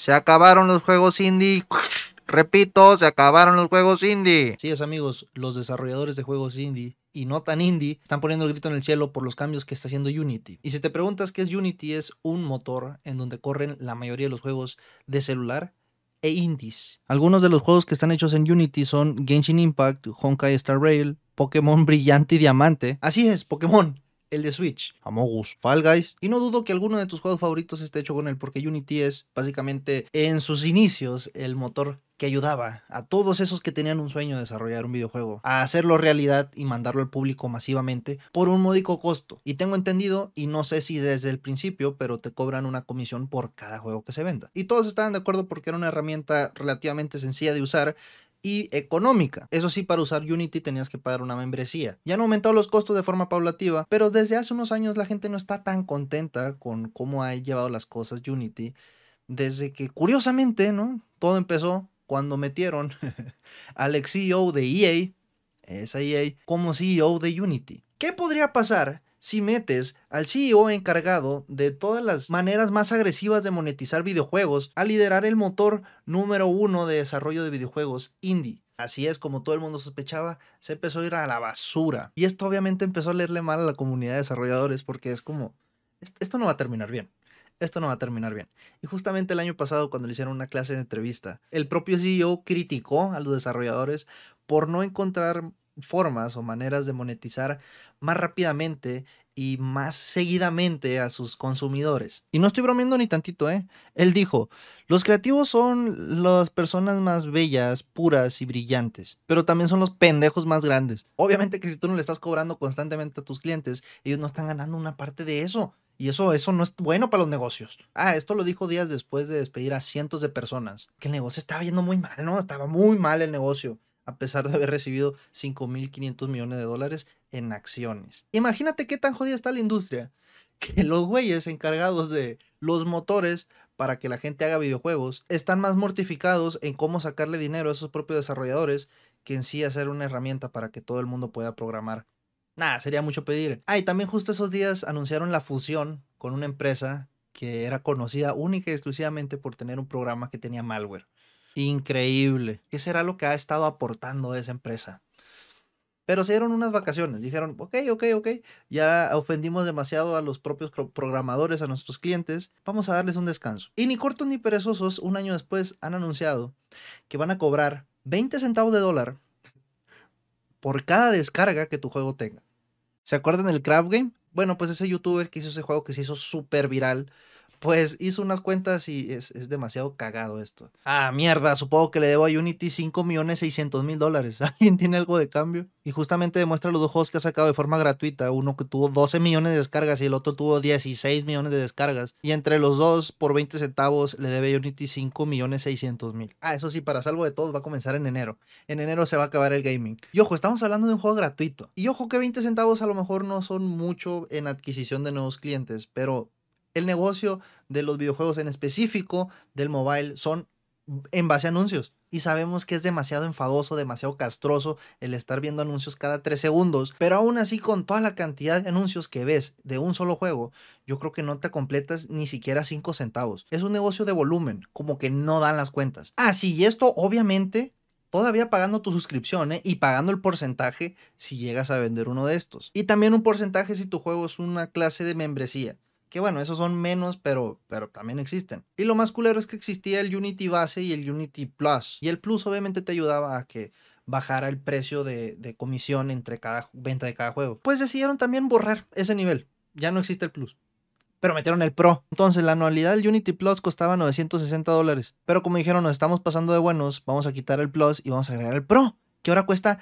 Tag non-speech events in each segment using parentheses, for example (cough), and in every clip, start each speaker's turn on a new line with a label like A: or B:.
A: Se acabaron los juegos indie. Repito, se acabaron los juegos indie.
B: Sí, es amigos, los desarrolladores de juegos indie y no tan indie están poniendo el grito en el cielo por los cambios que está haciendo Unity. Y si te preguntas qué es Unity, es un motor en donde corren la mayoría de los juegos de celular e indies. Algunos de los juegos que están hechos en Unity son Genshin Impact, Honkai Star Rail, Pokémon (laughs) Brillante y Diamante. Así es, Pokémon el de Switch, Amogus, Fall Guys. Y no dudo que alguno de tus juegos favoritos esté hecho con él, porque Unity es básicamente en sus inicios el motor que ayudaba a todos esos que tenían un sueño de desarrollar un videojuego a hacerlo realidad y mandarlo al público masivamente por un módico costo. Y tengo entendido, y no sé si desde el principio, pero te cobran una comisión por cada juego que se venda. Y todos estaban de acuerdo porque era una herramienta relativamente sencilla de usar y económica. Eso sí, para usar Unity tenías que pagar una membresía. Ya han aumentado los costos de forma paulativa, pero desde hace unos años la gente no está tan contenta con cómo ha llevado las cosas Unity. Desde que, curiosamente, ¿no? Todo empezó cuando metieron (laughs) al ex CEO de EA, esa EA, como CEO de Unity. ¿Qué podría pasar si metes al CEO encargado de todas las maneras más agresivas de monetizar videojuegos a liderar el motor número uno de desarrollo de videojuegos indie. Así es, como todo el mundo sospechaba, se empezó a ir a la basura. Y esto obviamente empezó a leerle mal a la comunidad de desarrolladores porque es como, esto no va a terminar bien. Esto no va a terminar bien. Y justamente el año pasado, cuando le hicieron una clase de entrevista, el propio CEO criticó a los desarrolladores por no encontrar formas o maneras de monetizar más rápidamente y más seguidamente a sus consumidores. Y no estoy bromeando ni tantito, ¿eh? Él dijo, los creativos son las personas más bellas, puras y brillantes, pero también son los pendejos más grandes. Obviamente que si tú no le estás cobrando constantemente a tus clientes, ellos no están ganando una parte de eso. Y eso, eso no es bueno para los negocios. Ah, esto lo dijo días después de despedir a cientos de personas. Que el negocio estaba yendo muy mal, ¿no? Estaba muy mal el negocio a pesar de haber recibido 5.500 millones de dólares en acciones. Imagínate qué tan jodida está la industria, (laughs) que los güeyes encargados de los motores para que la gente haga videojuegos están más mortificados en cómo sacarle dinero a esos propios desarrolladores que en sí hacer una herramienta para que todo el mundo pueda programar. Nada, sería mucho pedir. Ah, y también justo esos días anunciaron la fusión con una empresa que era conocida única y exclusivamente por tener un programa que tenía malware. Increíble. ¿Qué será lo que ha estado aportando esa empresa? Pero se dieron unas vacaciones. Dijeron, ok, ok, ok. Ya ofendimos demasiado a los propios programadores, a nuestros clientes. Vamos a darles un descanso. Y ni cortos ni perezosos, un año después, han anunciado que van a cobrar 20 centavos de dólar por cada descarga que tu juego tenga. ¿Se acuerdan del Craft Game? Bueno, pues ese youtuber que hizo ese juego que se hizo súper viral pues hizo unas cuentas y es, demasiado cagado esto. Ah, mierda, supongo que le debo a Unity 5 millones 600 mil dólares. (laughs) ¿Alguien tiene algo de cambio? Y justamente demuestra los dos juegos que ha sacado de forma gratuita. Uno que tuvo 12 millones de descargas y el otro tuvo 16 millones de descargas. Y entre los dos, por 20 centavos, le debe a Unity 5 millones 600 mil. Ah, eso sí, para salvo de todo, va a comenzar en enero. En enero se va a acabar el gaming. Y ojo, estamos hablando de un juego gratuito. Y ojo que 20 centavos a lo mejor no son mucho en adquisición de nuevos clientes, pero el negocio de los videojuegos en específico del mobile son en base a anuncios. Y sabemos que es demasiado enfadoso, demasiado castroso el estar viendo anuncios cada tres segundos. Pero aún así, con toda la cantidad de anuncios que ves de un solo juego, yo creo que no te completas ni siquiera cinco centavos. Es un negocio de volumen, como que no dan las cuentas. Ah, sí, y esto obviamente todavía pagando tu suscripción ¿eh? y pagando el porcentaje si llegas a vender uno de estos. Y también un porcentaje si tu juego es una clase de membresía. Que bueno, esos son menos, pero, pero también existen. Y lo más culero es que existía el Unity base y el Unity Plus. Y el Plus obviamente te ayudaba a que bajara el precio de, de comisión entre cada venta de cada juego. Pues decidieron también borrar ese nivel. Ya no existe el Plus pero metieron el Pro. Entonces la anualidad del Unity Plus costaba 960 dólares. Pero como dijeron, nos estamos pasando de buenos, vamos a quitar el Plus y vamos a agregar el Pro, que ahora cuesta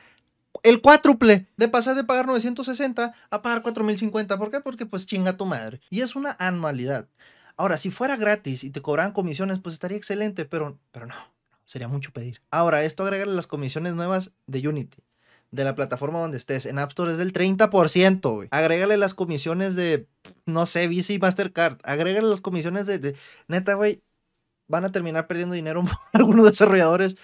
B: el cuádruple de pasar de pagar 960 a pagar 4050. ¿Por qué? Porque pues chinga tu madre. Y es una anualidad. Ahora, si fuera gratis y te cobraran comisiones, pues estaría excelente, pero, pero no, sería mucho pedir. Ahora, esto agrégale las comisiones nuevas de Unity, de la plataforma donde estés. En App Store es del 30%, güey. Agrégale las comisiones de, no sé, Visa y Mastercard. Agrégale las comisiones de, de neta, güey, van a terminar perdiendo dinero (laughs) algunos desarrolladores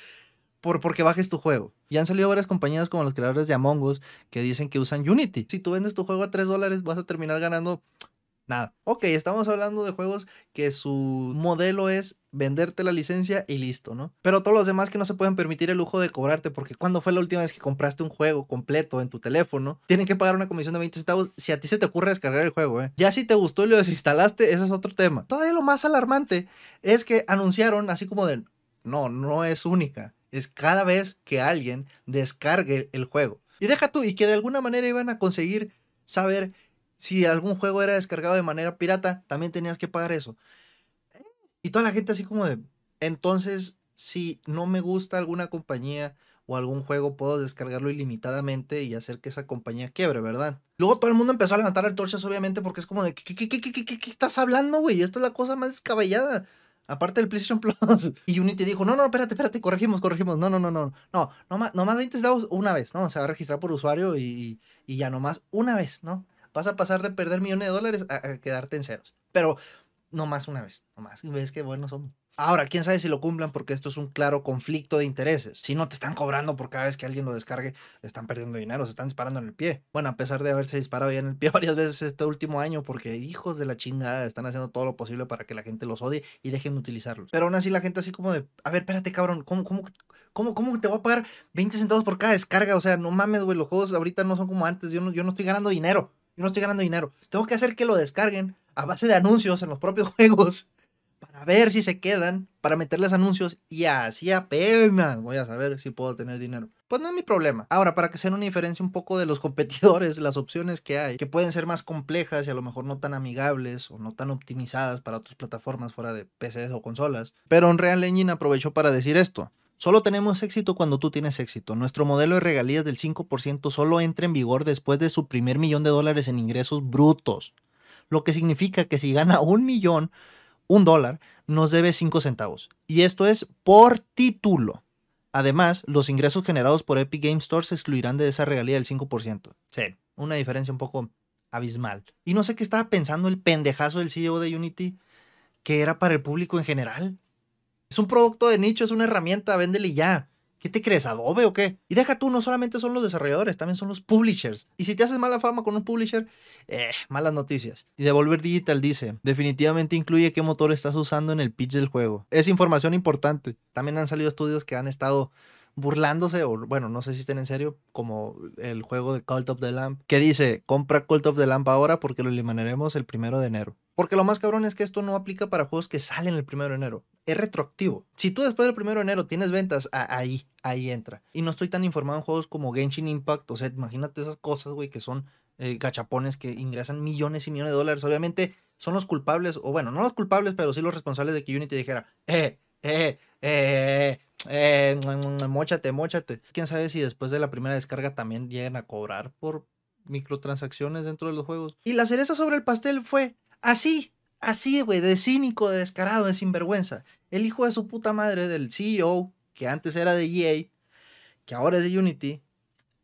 B: por, porque bajes tu juego. Y han salido varias compañías como los creadores de Among Us que dicen que usan Unity. Si tú vendes tu juego a 3 dólares, vas a terminar ganando Nada. Ok, estamos hablando de juegos que su modelo es venderte la licencia y listo, ¿no? Pero todos los demás que no se pueden permitir el lujo de cobrarte, porque cuando fue la última vez que compraste un juego completo en tu teléfono, tienen que pagar una comisión de 20 centavos si a ti se te ocurre descargar el juego, ¿eh? Ya si te gustó y lo desinstalaste, ese es otro tema. Todavía lo más alarmante es que anunciaron así como de, no, no es única, es cada vez que alguien descargue el juego. Y deja tú, y que de alguna manera iban a conseguir saber si algún juego era descargado de manera pirata, también tenías que pagar eso. Y toda la gente así como de, entonces, si no me gusta alguna compañía o algún juego, puedo descargarlo ilimitadamente y hacer que esa compañía quiebre, ¿verdad? Luego todo el mundo empezó a levantar el torchas, obviamente, porque es como de, ¿qué, qué, qué, qué, qué, qué estás hablando, güey? Esto es la cosa más descabellada. Aparte del PlayStation Plus. (laughs) Y Unity dijo, no, no, espérate, espérate, corregimos, corregimos. No, no, no, no. No, nomás, nomás 20 centavos una vez, ¿no? Se va a registrar por usuario y, y ya nomás una vez, ¿no? Vas a pasar de perder millones de dólares a, quedarte en ceros. Pero no más una vez, no más. Y ves que buenos somos. Ahora, quién sabe si lo cumplan porque esto es un claro conflicto de intereses. Si no te están cobrando por cada vez que alguien lo descargue, están perdiendo dinero, se están disparando en el pie. Bueno, a pesar de haberse disparado ya en el pie (laughs) varias veces este último año, porque hijos de la chingada están haciendo todo lo posible para que la gente los odie y dejen de utilizarlos. Pero aún así la gente así como de, a ver, espérate cabrón, ¿cómo, cómo, cómo, cómo te voy a pagar 20 centavos por cada descarga? O sea, no mames, güey, los juegos ahorita no son como antes, yo no, yo no estoy ganando dinero. Yo no estoy ganando dinero. Tengo que hacer que lo descarguen a base de anuncios en los propios (laughs) juegos para ver si se quedan, para meterles anuncios y así apenas voy a saber si puedo tener dinero. Pues no es mi problema. Ahora, para que sea una diferencia un poco de los (laughs) competidores, las opciones que hay, que pueden ser más complejas y a lo mejor no tan amigables o no tan optimizadas para otras plataformas fuera de PCs o consolas. Pero Unreal Engine aprovechó para decir esto. Solo tenemos éxito cuando tú tienes éxito. Nuestro modelo de regalías del 5% solo entra en vigor después de su primer millón de dólares en ingresos brutos. Lo que significa que si gana un millón, un dólar, nos debe 5 centavos. Y esto es por título. Además, los ingresos generados por Epic Game Store se excluirán de esa regalía del 5%. Sí, una diferencia un poco abismal. Y no sé qué estaba pensando el pendejazo del CEO de Unity, que era para el público en general. Es un producto de nicho, es una herramienta, véndele ya. ¿Qué te crees, Adobe o qué? Y deja tú, no solamente son los desarrolladores, también son los publishers. Y si te haces mala fama con un publisher, eh, malas noticias. Y Devolver Digital dice, definitivamente incluye qué motor estás usando en el pitch del juego. Es información importante. También han salido estudios que han estado burlándose, o bueno, no sé si estén en serio, como el juego de Cult of the Lamp, que dice, compra Cult of the Lamp ahora porque lo eliminaremos el primero de enero. Porque lo más cabrón es que esto no aplica para juegos que salen el primero de enero. Es retroactivo. Si tú después del primero de enero tienes ventas, ahí, ahí entra. Y no estoy tan informado en juegos como Genshin Impact. O sea, imagínate esas cosas, güey, que son eh, gachapones que ingresan millones y millones de dólares. Obviamente son los culpables, o bueno, no los culpables, pero sí los responsables de que Unity dijera, eh, eh, eh, eh, mochate, mochate. Quién sabe si después de la primera descarga también llegan a cobrar por microtransacciones dentro de los juegos. Y la cereza sobre el pastel fue Así, así, güey, de cínico, de descarado, de sinvergüenza. El hijo de su puta madre del CEO, que antes era de EA, que ahora es de Unity,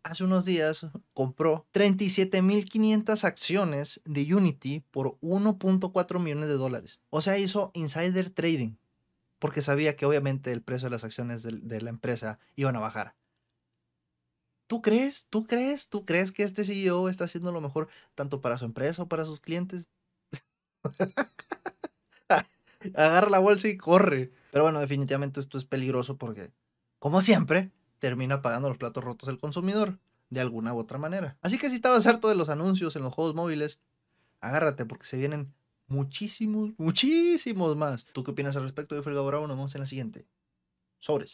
B: hace unos días compró 37.500 acciones de Unity por 1.4 millones de dólares. O sea, hizo insider trading, porque sabía que obviamente el precio de las acciones de, de la empresa iban a bajar. ¿Tú crees? ¿Tú crees? ¿Tú crees que este CEO está haciendo lo mejor tanto para su empresa o para sus clientes? (laughs) Agarra la bolsa y corre. Pero bueno, definitivamente esto es peligroso porque, como siempre, termina pagando los platos rotos el consumidor, de alguna u otra manera. Así que si estabas harto de los anuncios en los juegos móviles, agárrate porque se vienen muchísimos, muchísimos más. ¿Tú qué opinas al respecto? Yo fui Bravo, nos vemos en la siguiente. Sobres.